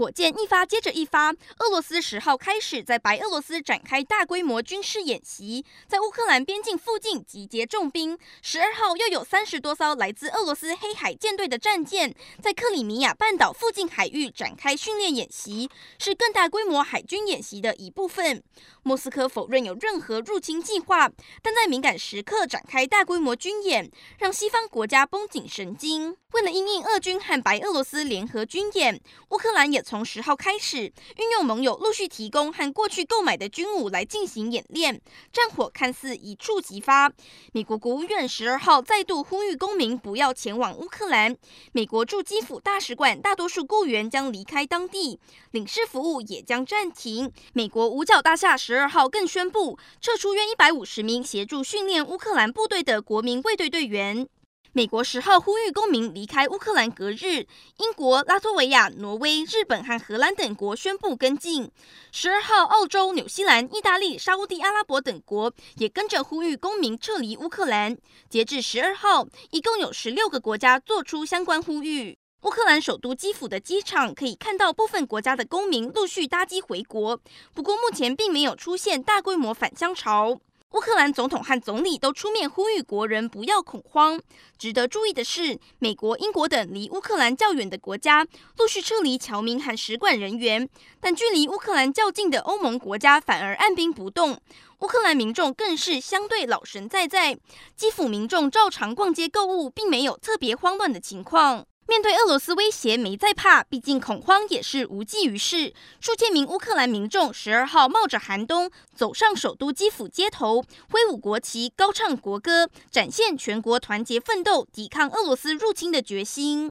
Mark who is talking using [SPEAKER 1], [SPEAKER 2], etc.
[SPEAKER 1] 火箭一发接着一发，俄罗斯十号开始在白俄罗斯展开大规模军事演习，在乌克兰边境附近集结重兵。十二号又有三十多艘来自俄罗斯黑海舰队的战舰，在克里米亚半岛附近海域展开训练演习，是更大规模海军演习的一部分。莫斯科否认有任何入侵计划，但在敏感时刻展开大规模军演，让西方国家绷紧神经。为了因应俄军和白俄罗斯联合军演，乌克兰也从十号开始运用盟友陆续提供和过去购买的军武来进行演练，战火看似一触即发。美国国务院十二号再度呼吁公民不要前往乌克兰。美国驻基辅大使馆大多数雇员将离开当地，领事服务也将暂停。美国五角大厦十二号更宣布撤出约一百五十名协助训练乌克兰部队的国民卫队队员。美国十号呼吁公民离开乌克兰隔日，英国、拉脱维亚、挪威、日本和荷兰等国宣布跟进。十二号，澳洲、纽西兰、意大利、沙乌地阿拉伯等国也跟着呼吁公民撤离乌克兰。截至十二号，一共有十六个国家做出相关呼吁。乌克兰首都基辅的机场可以看到部分国家的公民陆续搭机回国，不过目前并没有出现大规模返乡潮。乌克兰总统和总理都出面呼吁国人不要恐慌。值得注意的是，美国、英国等离乌克兰较远的国家陆续撤离侨民和使馆人员，但距离乌克兰较近的欧盟国家反而按兵不动。乌克兰民众更是相对老神在在，基辅民众照常逛街购物，并没有特别慌乱的情况。面对俄罗斯威胁，没在怕，毕竟恐慌也是无济于事。数千名乌克兰民众十二号冒着寒冬走上首都基辅街头，挥舞国旗，高唱国歌，展现全国团结奋斗、抵抗俄罗斯入侵的决心。